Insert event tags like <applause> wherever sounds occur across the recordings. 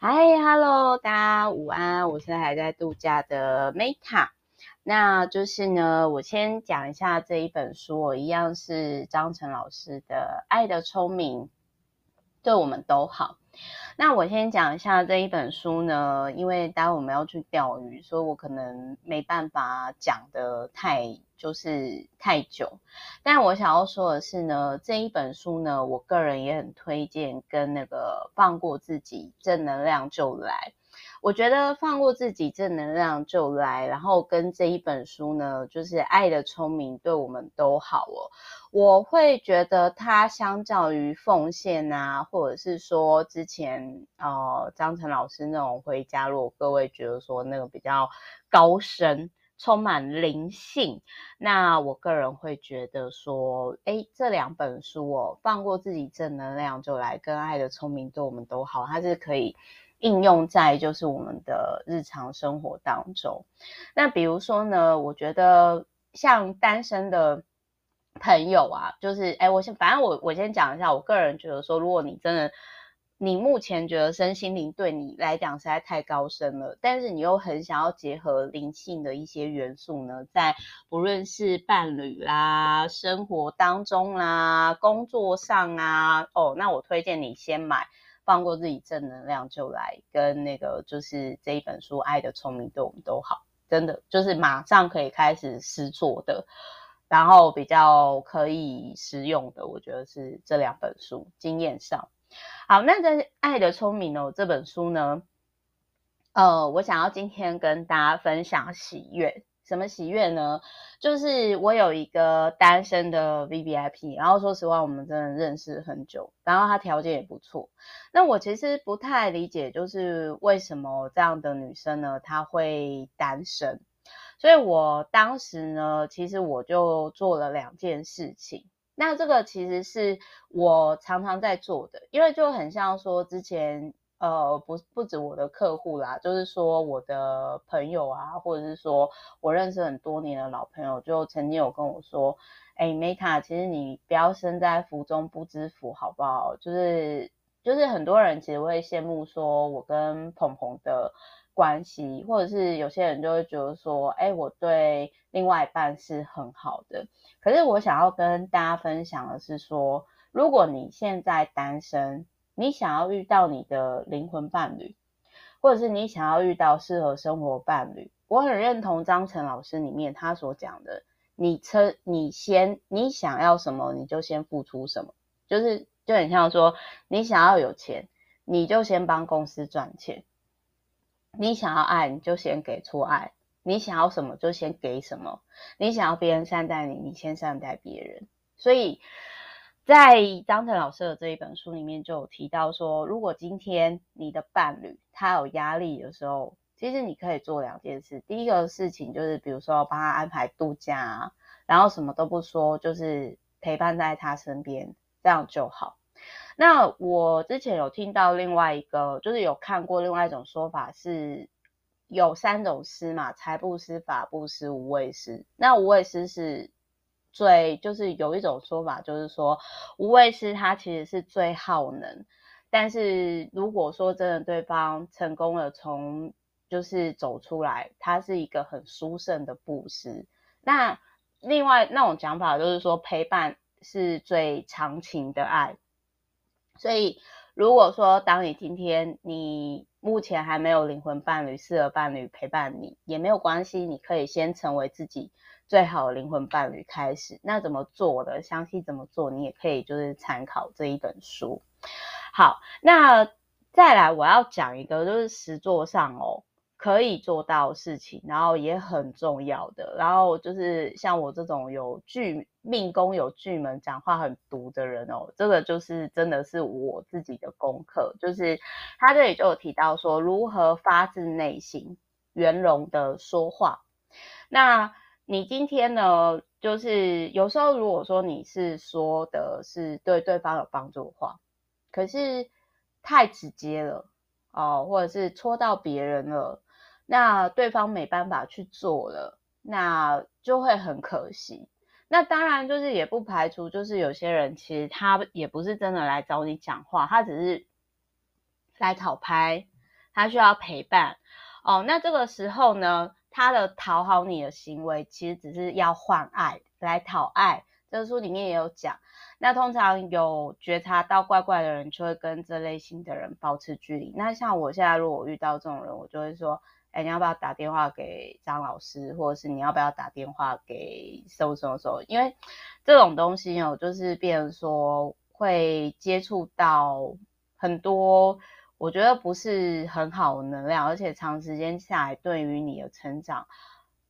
嗨，Hello，大家午安，我是还在度假的 Meta。那就是呢，我先讲一下这一本书，我一样是张晨老师的《爱的聪明》，对我们都好。那我先讲一下这一本书呢，因为待会我们要去钓鱼，所以我可能没办法讲得太就是太久。但我想要说的是呢，这一本书呢，我个人也很推荐，跟那个放过自己，正能量就来。我觉得放过自己，正能量就来。然后跟这一本书呢，就是爱的聪明，对我们都好哦。我会觉得它相较于奉献啊，或者是说之前呃张晨老师那种回家，如果各位觉得说那个比较高深、充满灵性，那我个人会觉得说，诶，这两本书哦，放过自己，正能量就来，跟爱的聪明，对我们都好，它是可以。应用在就是我们的日常生活当中。那比如说呢，我觉得像单身的朋友啊，就是哎，我先反正我我先讲一下，我个人觉得说，如果你真的你目前觉得身心灵对你来讲实在太高深了，但是你又很想要结合灵性的一些元素呢，在不论是伴侣啦、生活当中啦、工作上啊，哦，那我推荐你先买。放过自己，正能量就来。跟那个就是这一本书《爱的聪明》对我们都好，真的就是马上可以开始试做的，然后比较可以实用的，我觉得是这两本书。经验上，好，那在《爱的聪明》哦这本书呢，呃，我想要今天跟大家分享喜悦。什么喜悦呢？就是我有一个单身的 VVIP，然后说实话，我们真的认识很久，然后他条件也不错。那我其实不太理解，就是为什么这样的女生呢，她会单身？所以我当时呢，其实我就做了两件事情。那这个其实是我常常在做的，因为就很像说之前。呃，不不止我的客户啦，就是说我的朋友啊，或者是说我认识很多年的老朋友，就曾经有跟我说，哎，Meta，其实你不要身在福中不知福，好不好？就是就是很多人其实会羡慕说我跟鹏鹏的关系，或者是有些人就会觉得说，哎，我对另外一半是很好的。可是我想要跟大家分享的是说，如果你现在单身，你想要遇到你的灵魂伴侣，或者是你想要遇到适合生活伴侣，我很认同张晨老师里面他所讲的，你称你先你想要什么，你就先付出什么，就是就很像说，你想要有钱，你就先帮公司赚钱；你想要爱，你就先给出爱；你想要什么，就先给什么；你想要别人善待你，你先善待别人。所以。在张晨老师的这一本书里面就有提到说，如果今天你的伴侣他有压力的时候，其实你可以做两件事。第一个事情就是，比如说帮他安排度假，然后什么都不说，就是陪伴在他身边，这样就好。那我之前有听到另外一个，就是有看过另外一种说法是，有三种师嘛，财布施、法布施、无畏师。那无畏师是。最就是有一种说法，就是说无畏师他其实是最耗能，但是如果说真的对方成功了，从就是走出来，他是一个很殊胜的布施。那另外那种讲法就是说陪伴是最长情的爱。所以如果说当你今天你目前还没有灵魂伴侣、适合伴侣陪伴你，也没有关系，你可以先成为自己。最好的灵魂伴侣开始，那怎么做的？详细怎么做，你也可以就是参考这一本书。好，那再来我要讲一个，就是实作上哦可以做到事情，然后也很重要的。然后就是像我这种有巨命宫有巨门，讲话很毒的人哦，这个就是真的是我自己的功课。就是他这里就有提到说，如何发自内心圆融的说话。那你今天呢，就是有时候如果说你是说的是对对方有帮助的话，可是太直接了哦，或者是戳到别人了，那对方没办法去做了，那就会很可惜。那当然就是也不排除，就是有些人其实他也不是真的来找你讲话，他只是来讨拍，他需要陪伴。哦，那这个时候呢，他的讨好你的行为其实只是要换爱，来讨爱。这个书里面也有讲。那通常有觉察到怪怪的人，就会跟这类型的人保持距离。那像我现在，如果遇到这种人，我就会说：哎，你要不要打电话给张老师，或者是你要不要打电话给搜搜搜？因为这种东西哦，就是变成说会接触到很多，我觉得不是很好能量，而且长时间下来，对于你的成长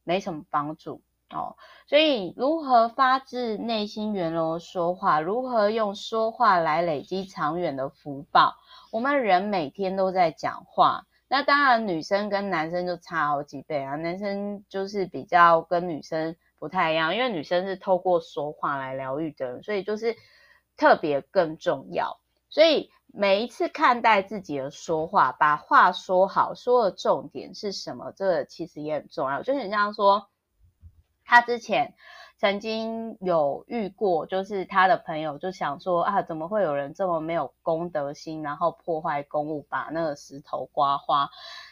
没什么帮助。哦，所以如何发自内心圆融说话，如何用说话来累积长远的福报？我们人每天都在讲话，那当然女生跟男生就差好几倍啊。男生就是比较跟女生不太一样，因为女生是透过说话来疗愈的人，所以就是特别更重要。所以每一次看待自己的说话，把话说好，说的重点是什么？这个其实也很重要。就你像说。他之前曾经有遇过，就是他的朋友就想说啊，怎么会有人这么没有公德心，然后破坏公物，把那个石头刮花？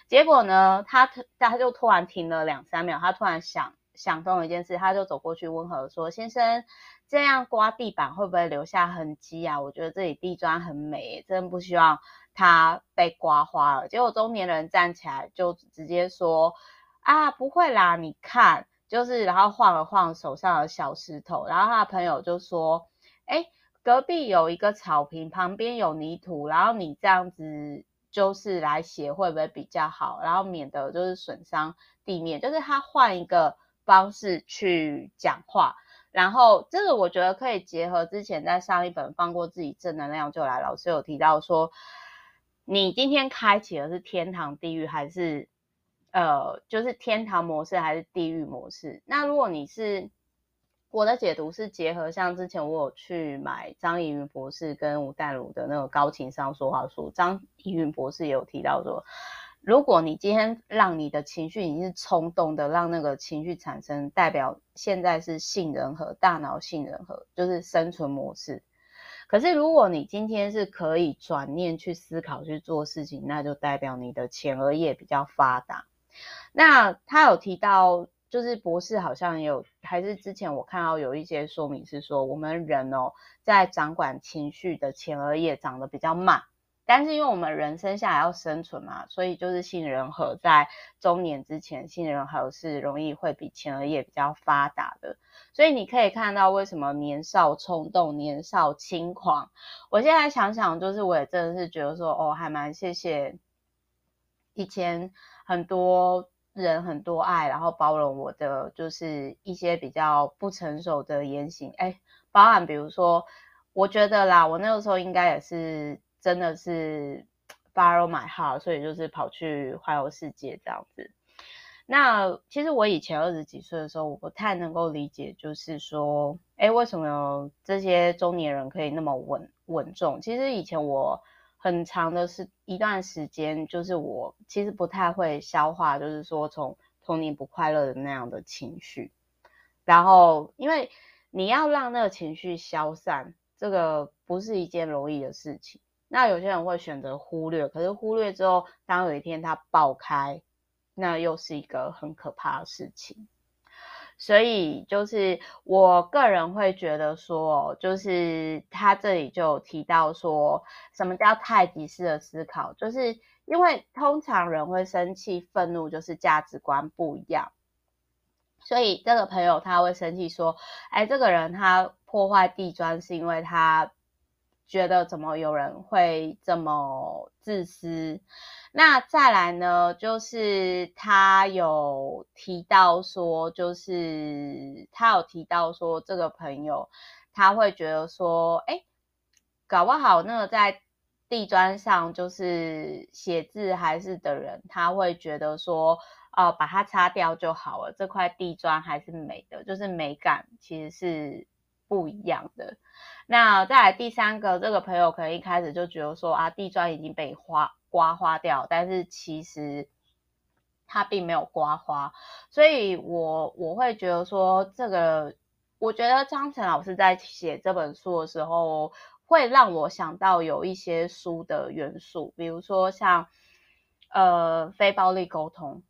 结果呢，他他他就突然停了两三秒，他突然想想通了一件事，他就走过去温和说：“先生，这样刮地板会不会留下痕迹啊？我觉得这里地砖很美，真不希望它被刮花了。”结果中年人站起来就直接说：“啊，不会啦，你看。”就是，然后晃了晃手上的小石头，然后他的朋友就说：“哎，隔壁有一个草坪，旁边有泥土，然后你这样子就是来写会不会比较好？然后免得就是损伤地面。就是他换一个方式去讲话，然后这个我觉得可以结合之前在上一本放过自己正能量就来，老师有提到说，你今天开启的是天堂地狱还是？”呃，就是天堂模式还是地狱模式？那如果你是我的解读是结合，像之前我有去买张怡云博士跟吴淡如的那个高情商说话书，张怡云博士也有提到说，如果你今天让你的情绪已经是冲动的，让那个情绪产生，代表现在是杏仁核，大脑杏仁核就是生存模式。可是如果你今天是可以转念去思考去做事情，那就代表你的前额叶比较发达。那他有提到，就是博士好像也有，还是之前我看到有一些说明是说，我们人哦，在掌管情绪的前额叶长得比较慢，但是因为我们人生下来要生存嘛，所以就是杏仁核在中年之前，杏仁核是容易会比前额叶比较发达的，所以你可以看到为什么年少冲动、年少轻狂。我现在想想，就是我也真的是觉得说，哦，还蛮谢谢以前。很多人很多爱，然后包容我的就是一些比较不成熟的言行，哎，包含比如说，我觉得啦，我那个时候应该也是真的是 <tsk> follow my heart，所以就是跑去环游世界这样子。那其实我以前二十几岁的时候，我不太能够理解，就是说，哎，为什么这些中年人可以那么稳稳重？其实以前我。很长的是一段时间，就是我其实不太会消化，就是说从童年不快乐的那样的情绪，然后因为你要让那个情绪消散，这个不是一件容易的事情。那有些人会选择忽略，可是忽略之后，当有一天它爆开，那又是一个很可怕的事情。所以就是我个人会觉得说，就是他这里就提到说，什么叫太极式的思考？就是因为通常人会生气、愤怒，就是价值观不一样。所以这个朋友他会生气说，哎，这个人他破坏地砖是因为他觉得怎么有人会这么自私。那再来呢，就是他有提到说，就是他有提到说，这个朋友他会觉得说，哎，搞不好那个在地砖上就是写字还是的人，他会觉得说，哦，把它擦掉就好了，这块地砖还是美的，就是美感其实是不一样的。那再来第三个，这个朋友可能一开始就觉得说，啊，地砖已经被花。刮花掉，但是其实它并没有刮花，所以我我会觉得说，这个我觉得张晨老师在写这本书的时候，会让我想到有一些书的元素，比如说像呃非暴力沟通，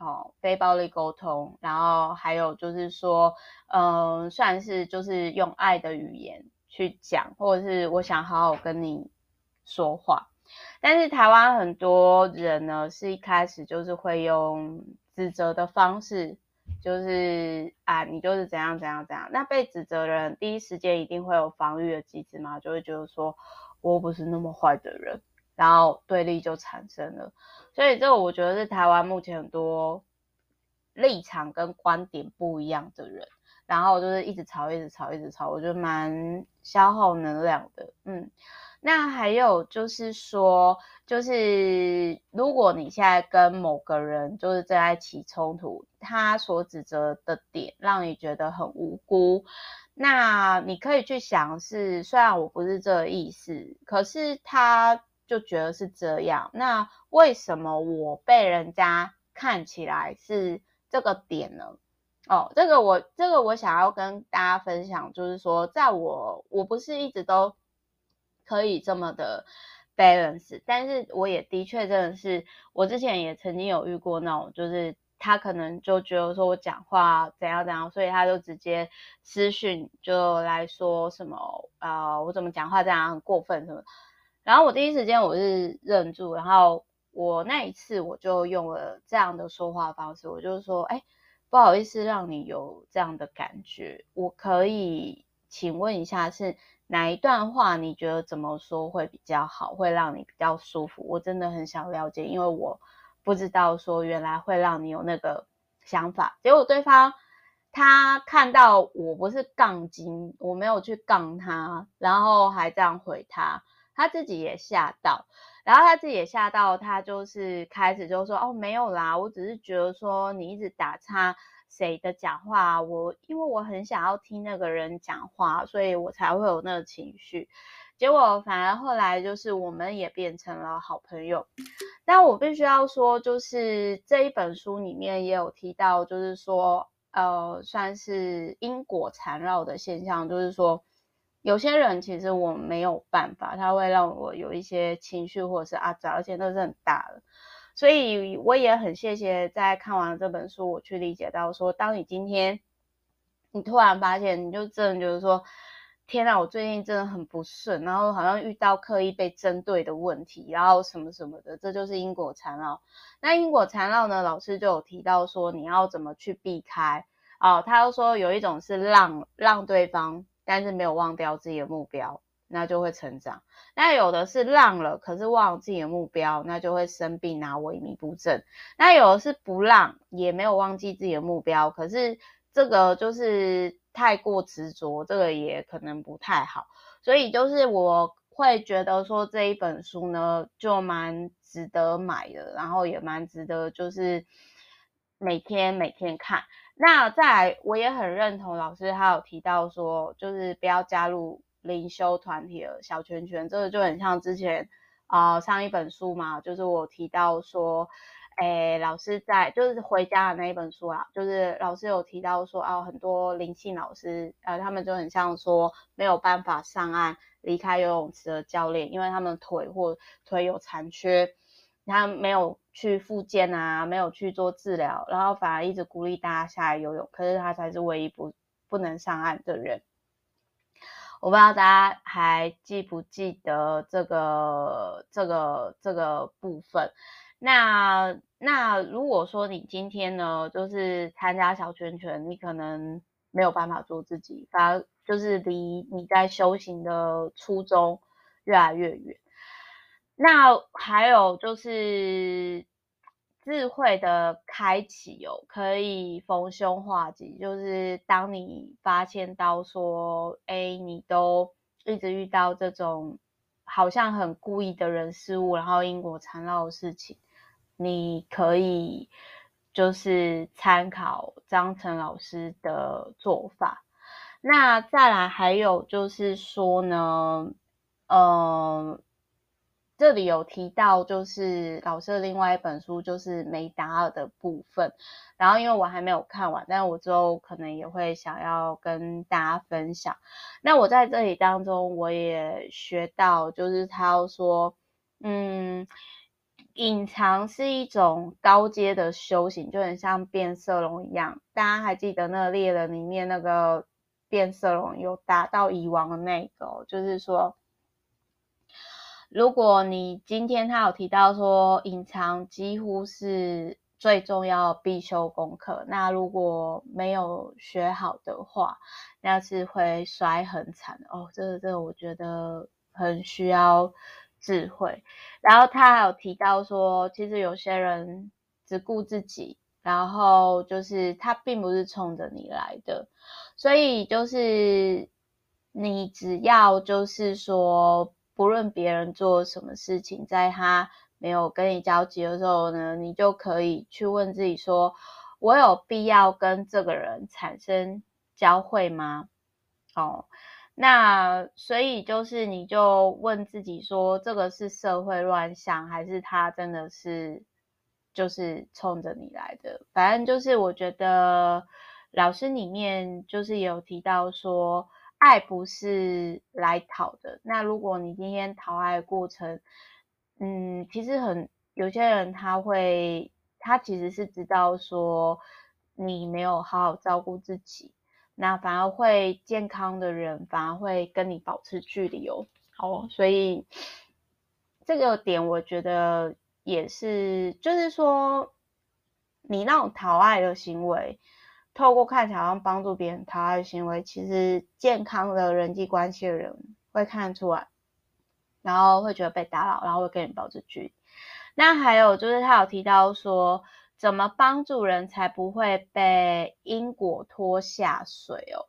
哦，非暴力沟通，然后还有就是说，嗯、算是就是用爱的语言去讲，或者是我想好好跟你说话。但是台湾很多人呢，是一开始就是会用指责的方式，就是啊，你就是怎样怎样怎样。那被指责的人第一时间一定会有防御的机制嘛，就会觉得说我不是那么坏的人，然后对立就产生了。所以这个我觉得是台湾目前很多立场跟观点不一样的人，然后就是一直吵，一直吵，一直吵，我觉得蛮消耗能量的，嗯。那还有就是说，就是如果你现在跟某个人就是正在起冲突，他所指责的点让你觉得很无辜，那你可以去想是，虽然我不是这个意思，可是他就觉得是这样，那为什么我被人家看起来是这个点呢？哦，这个我这个我想要跟大家分享，就是说，在我我不是一直都。可以这么的 balance，但是我也的确真的是，我之前也曾经有遇过那种，就是他可能就觉得说我讲话怎样怎样，所以他就直接私讯就来说什么，呃，我怎么讲话这样很过分什么，然后我第一时间我是忍住，然后我那一次我就用了这样的说话方式，我就说，哎，不好意思让你有这样的感觉，我可以请问一下是。哪一段话你觉得怎么说会比较好，会让你比较舒服？我真的很想了解，因为我不知道说原来会让你有那个想法。结果对方他看到我不是杠精，我没有去杠他，然后还这样回他，他自己也吓到，然后他自己也吓到，他就是开始就说：“哦，没有啦，我只是觉得说你一直打岔。”谁的讲话，我因为我很想要听那个人讲话，所以我才会有那个情绪。结果反而后来就是我们也变成了好朋友。但我必须要说，就是这一本书里面也有提到，就是说，呃，算是因果缠绕的现象，就是说，有些人其实我没有办法，他会让我有一些情绪或者是阿杂，而且那是很大的。所以我也很谢谢，在看完这本书，我去理解到说，当你今天你突然发现，你就真的就是说，天哪，我最近真的很不顺，然后好像遇到刻意被针对的问题，然后什么什么的，这就是因果缠绕。那因果缠绕呢，老师就有提到说，你要怎么去避开哦？他又说有一种是让让对方，但是没有忘掉自己的目标。那就会成长。那有的是浪了，可是忘了自己的目标，那就会生病啊萎靡不振。那有的是不浪，也没有忘记自己的目标，可是这个就是太过执着，这个也可能不太好。所以就是我会觉得说这一本书呢，就蛮值得买的，然后也蛮值得就是每天每天看。那再来，我也很认同老师他有提到说，就是不要加入。灵修团体的小圈圈，这个就很像之前啊、上一本书嘛，就是我提到说，诶，老师在就是回家的那一本书啊，就是老师有提到说啊，很多灵性老师呃，他们就很像说没有办法上岸离开游泳池的教练，因为他们腿或腿有残缺，他没有去复健啊，没有去做治疗，然后反而一直鼓励大家下来游泳，可是他才是唯一不不能上岸的人。我不知道大家还记不记得这个这个这个部分。那那如果说你今天呢，就是参加小圈圈，你可能没有办法做自己，反而就是离你在修行的初衷越来越远。那还有就是。智慧的开启哦，可以逢凶化吉，就是当你发现到说，哎，你都一直遇到这种好像很故意的人事物，然后因果缠绕的事情，你可以就是参考张晨老师的做法。那再来还有就是说呢，嗯、这里有提到，就是老师的另外一本书，就是梅达尔的部分。然后因为我还没有看完，但我之后可能也会想要跟大家分享。那我在这里当中，我也学到，就是他说，嗯，隐藏是一种高阶的修行，就很像变色龙一样。大家还记得那个猎人里面那个变色龙有达到蚁王的那个、就是说，如果你今天他有提到说隐藏几乎是最重要必修功课，那如果没有学好的话，那是会摔很惨哦。这个这个我觉得很需要。智慧，然后他还有提到说，其实有些人只顾自己，然后就是他并不是冲着你来的，所以就是你只要就是说，不论别人做什么事情，在他没有跟你交集的时候呢，你就可以去问自己说，我有必要跟这个人产生交汇吗？哦。那所以就是，你就问自己说，这个是社会乱象，还是他真的是就是冲着你来的？反正就是，我觉得老师里面就是有提到说，爱不是来讨的。那如果你今天讨爱的过程，嗯，其实很有些人他会，他其实是知道说你没有好好照顾自己。那反而会健康的人，反而会跟你保持距离哦。好，所以这个点我觉得也是，就是说你那种讨爱的行为，透过看起来好像帮助别人讨爱的行为，其实健康的人际关系的人会看出来，然后会觉得被打扰，然后会跟你保持距离。那还有就是他有提到说。怎么帮助人才不会被因果拖下水哦？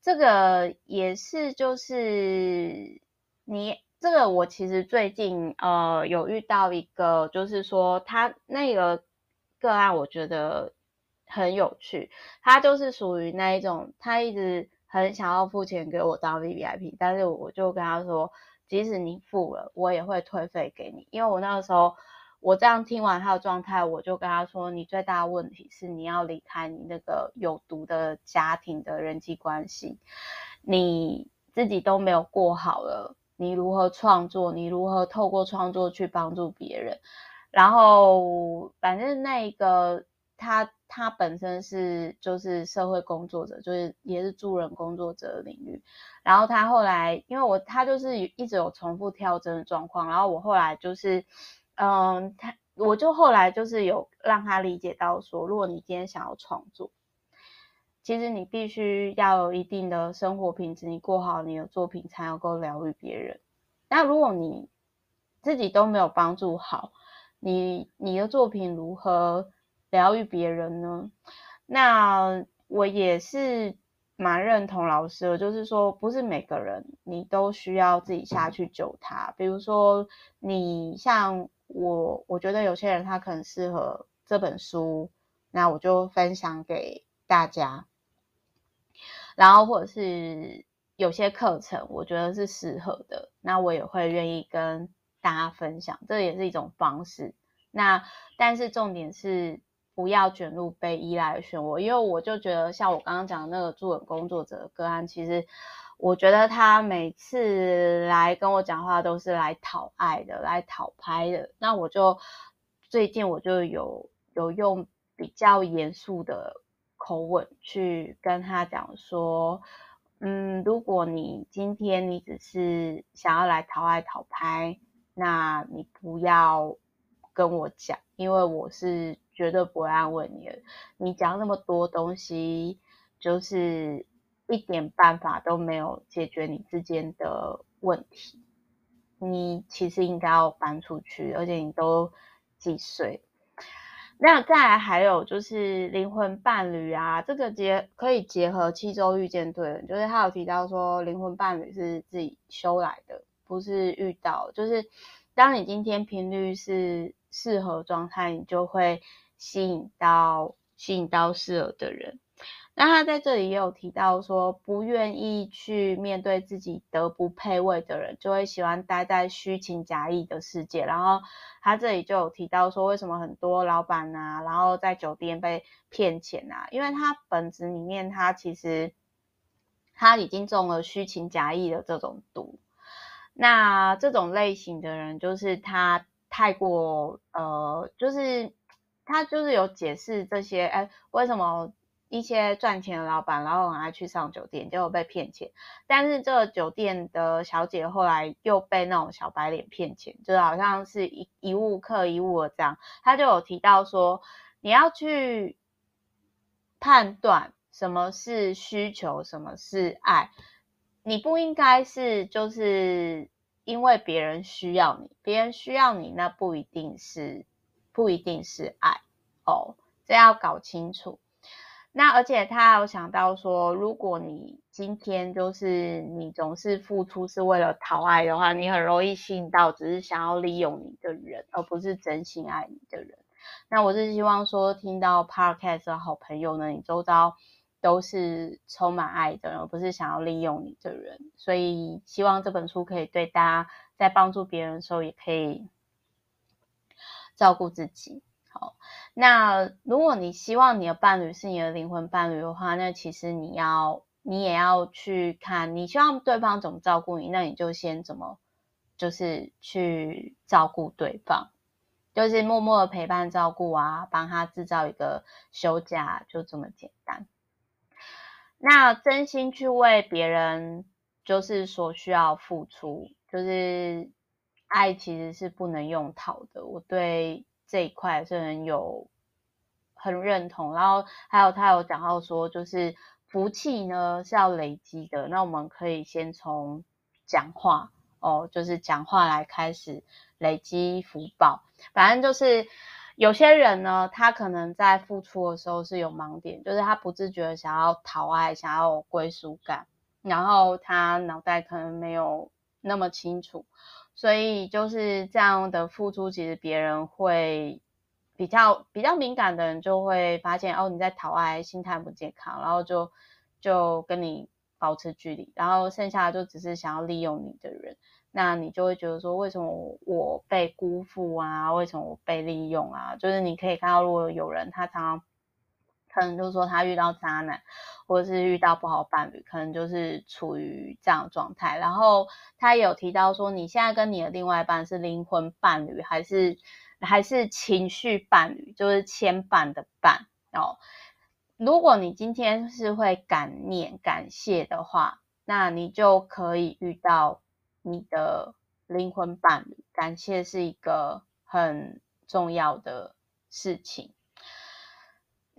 这个也是，就是你这个，我其实最近呃有遇到一个，就是说他那个个案，我觉得很有趣。他就是属于那一种，他一直很想要付钱给我当 VVIP，但是我就跟他说，即使你付了，我也会退费给你，因为我那个时候。我这样听完他的状态，我就跟他说：“你最大的问题是你要离开你那个有毒的家庭的人际关系，你自己都没有过好了，你如何创作？你如何透过创作去帮助别人？然后，反正那一个他他本身是就是社会工作者，就是也是助人工作者领域。然后他后来，因为我他就是一直有重复跳针的状况，然后我后来就是。”嗯，他我就后来就是有让他理解到说，如果你今天想要创作，其实你必须要有一定的生活品质，你过好你的作品才能够疗愈别人。那如果你自己都没有帮助好，你你的作品如何疗愈别人呢？那我也是蛮认同老师的，就是说不是每个人你都需要自己下去救他，比如说你像。我我觉得有些人他可能适合这本书，那我就分享给大家。然后或者是有些课程，我觉得是适合的，那我也会愿意跟大家分享，这也是一种方式。那但是重点是不要卷入被依赖的漩涡，因为我就觉得像我刚刚讲的那个助人工作者的个案，其实。我觉得他每次来跟我讲话都是来讨爱的，来讨拍的。那我就最近我就有有用比较严肃的口吻去跟他讲说，嗯，如果你今天你只是想要来讨爱讨拍，那你不要跟我讲，因为我是绝对不会安慰你。你讲那么多东西，就是。一点办法都没有解决你之间的问题，你其实应该要搬出去，而且你都几岁？那再来还有就是灵魂伴侣啊，这个结可以结合七周遇见对人，就是他有提到说灵魂伴侣是自己修来的，不是遇到，就是当你今天频率是适合状态，你就会吸引到吸引到适合的人。那他在这里也有提到说，不愿意去面对自己德不配位的人，就会喜欢待在虚情假意的世界。然后他这里就有提到说，为什么很多老板啊，然后在酒店被骗钱啊？因为他本质里面，他其实他已经中了虚情假意的这种毒。那这种类型的人，就是他太过呃，就是他就是有解释这些，哎，为什么一些赚钱的老板，然后很爱去上酒店，结果被骗钱，但是这个酒店的小姐后来又被那种小白脸骗钱，就好像是一一物克一物的这样，他就有提到说，你要去判断什么是需求，什么是爱，你不应该是就是。因为别人需要你，别人需要你，那不一定是，不一定是爱哦，这要搞清楚。那而且他有想到说，如果你今天就是你总是付出是为了讨爱的话，你很容易吸引到只是想要利用你的人，而不是真心爱你的人。那我是希望说，听到 Podcast 的好朋友呢，你周遭。都是充满爱的人，而不是想要利用你的人。所以希望这本书可以对大家在帮助别人的时候，也可以照顾自己。好，那如果你希望你的伴侣是你的灵魂伴侣的话，那其实你要，你也要去看，你希望对方怎么照顾你，那你就先怎么，就是去照顾对方，就是默默的陪伴照顾啊，帮他制造一个休假，就这么简单。那真心去为别人，就是所需要付出，就是爱其实是不能用讨的。我对这一块是很有很认同。然后还有他有讲到说，就是福气呢是要累积的。那我们可以先从讲话哦，就是讲话来开始累积福报。反正就是。有些人呢，他可能在付出的时候是有盲点，就是他不自觉的想要讨爱，想要有归属感，然后他脑袋可能没有那么清楚，所以就是这样的付出，其实别人会比较比较敏感的人就会发现哦，你在讨爱，心态不健康，然后就就跟你保持距离，然后剩下的就只是想要利用你的人。那你就会觉得说，为什么我被辜负啊？为什么我被利用啊？就是你可以看到，如果有人他常常可能就是说他遇到渣男，或者是遇到不好伴侣，可能就是处于这样状态。然后他也有提到说，你现在跟你的另外一半是灵魂伴侣，还是还是情绪伴侣？就是牵绊的绊哦。如果你今天是会感念、感谢的话，那你就可以遇到。你的灵魂伴侣，感谢是一个很重要的事情。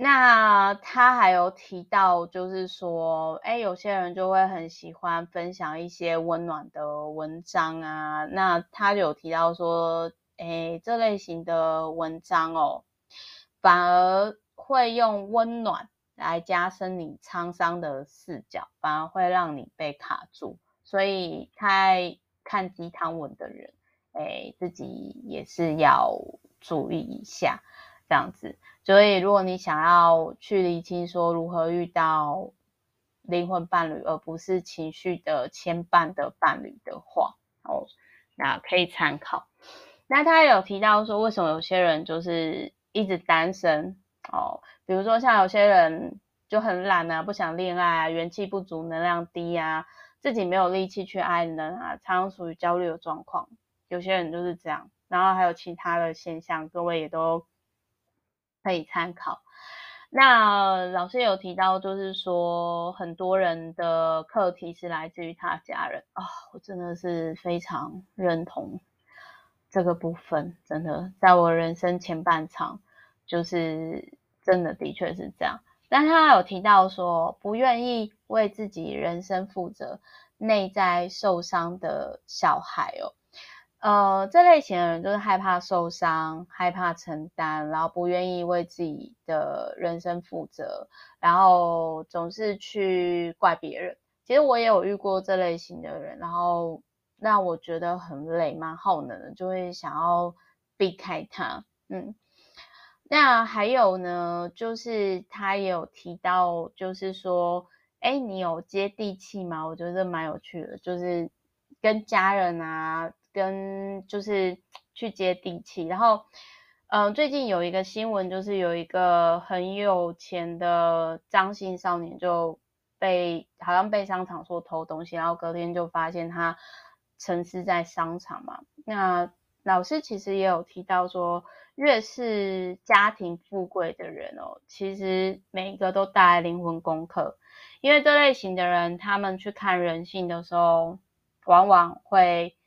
那他还有提到，就是说，哎，有些人就会很喜欢分享一些温暖的文章啊。那他有提到说，哎，这类型的文章哦，反而会用温暖来加深你沧桑的视角，反而会让你被卡住。所以，太看鸡汤文的人，哎，自己也是要注意一下，这样子。所以，如果你想要去厘清说如何遇到灵魂伴侣，而不是情绪的牵绊的伴侣的话，哦，那可以参考。那他有提到说，为什么有些人就是一直单身哦？比如说，像有些人就很懒啊，不想恋爱啊，元气不足，能量低啊。自己没有力气去爱人啊，常常属于焦虑的状况。有些人就是这样，然后还有其他的现象，各位也都可以参考。那老师有提到，就是说很多人的课题是来自于他家人啊、我真的是非常认同这个部分。真的，在我人生前半场，就是真的的确是这样。但他有提到说，不愿意为自己人生负责，内在受伤的小孩哦，呃，这类型的人就是害怕受伤，害怕承担，然后不愿意为自己的人生负责，然后总是去怪别人。其实我也有遇过这类型的人，然后让我觉得很累，蛮耗能的，就会想要避开他，嗯。那还有呢，就是他也有提到，就是说，哎，你有接地气吗？我觉得这蛮有趣的，就是跟家人啊，跟就是去接地气。然后，嗯、最近有一个新闻，就是有一个很有钱的张姓少年就被好像被商场说偷东西，然后隔天就发现他沉尸在商场嘛。那老师其实也有提到说，越是家庭富贵的人哦，其实每一个都带来灵魂功课。因为这类型的人，他们去看人性的时候，往往会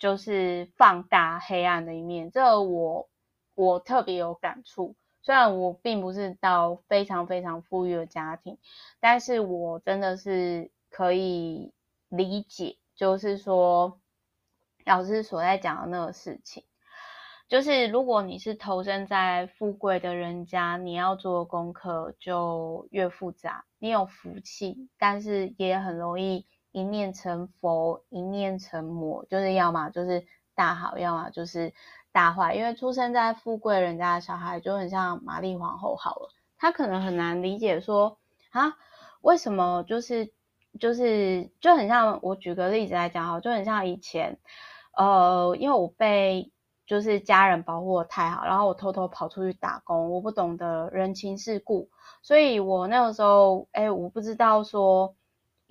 就是放大黑暗的一面。这个我我特别有感触。虽然我并不是到非常非常富裕的家庭，但是我真的是可以理解，就是说老师所在讲的那个事情，就是如果你是投身在富贵的人家，你要做功课就越复杂。你有福气，但是也很容易一念成佛，一念成魔，就是要么就是大好，要么就是。大坏，因为出生在富贵人家的小孩就很像玛丽皇后好了，他可能很难理解说啊，为什么就是就是就很像我举个例子来讲哈，就很像以前，呃，因为我被就是家人保护的太好，然后我偷偷跑出去打工，我不懂得人情世故，所以我那个时候哎，我不知道说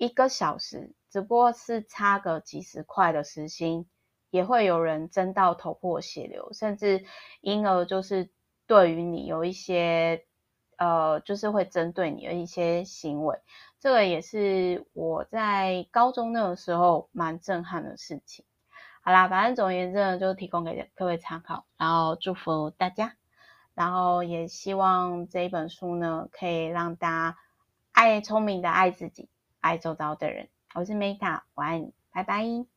一个小时只不过是差个几十块的时薪。也会有人争到头破血流，甚至因而就是对于你有一些呃，就是会针对你的一些行为。这个也是我在高中那个时候蛮震撼的事情。好啦，反正总而言之呢，就提供给各位参考，然后祝福大家，然后也希望这一本书呢，可以让大家爱聪明的爱自己，爱周遭的人。我是 Meta，我爱你，拜拜。